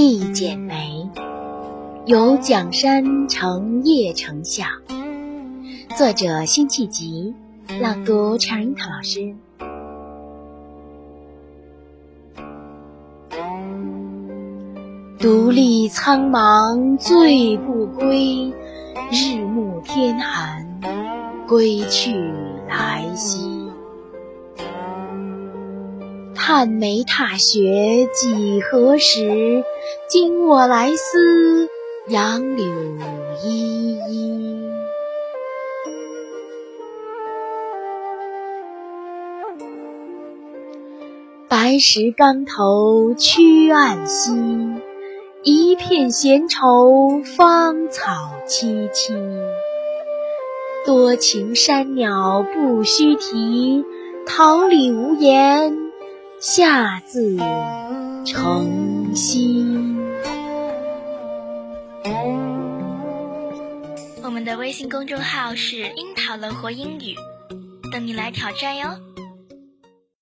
一剪梅，由蒋山成叶成像。作者：辛弃疾，朗读：陈樱桃老师。独立苍茫醉不归，日暮天寒归去来兮。探梅踏雪几何时？今我来思，杨柳依依。白石冈头曲岸西，一片闲愁芳草萋萋。多情山鸟不须啼，桃李无言。下自成蹊。我们的微信公众号是“樱桃乐活英语”，等你来挑战哟。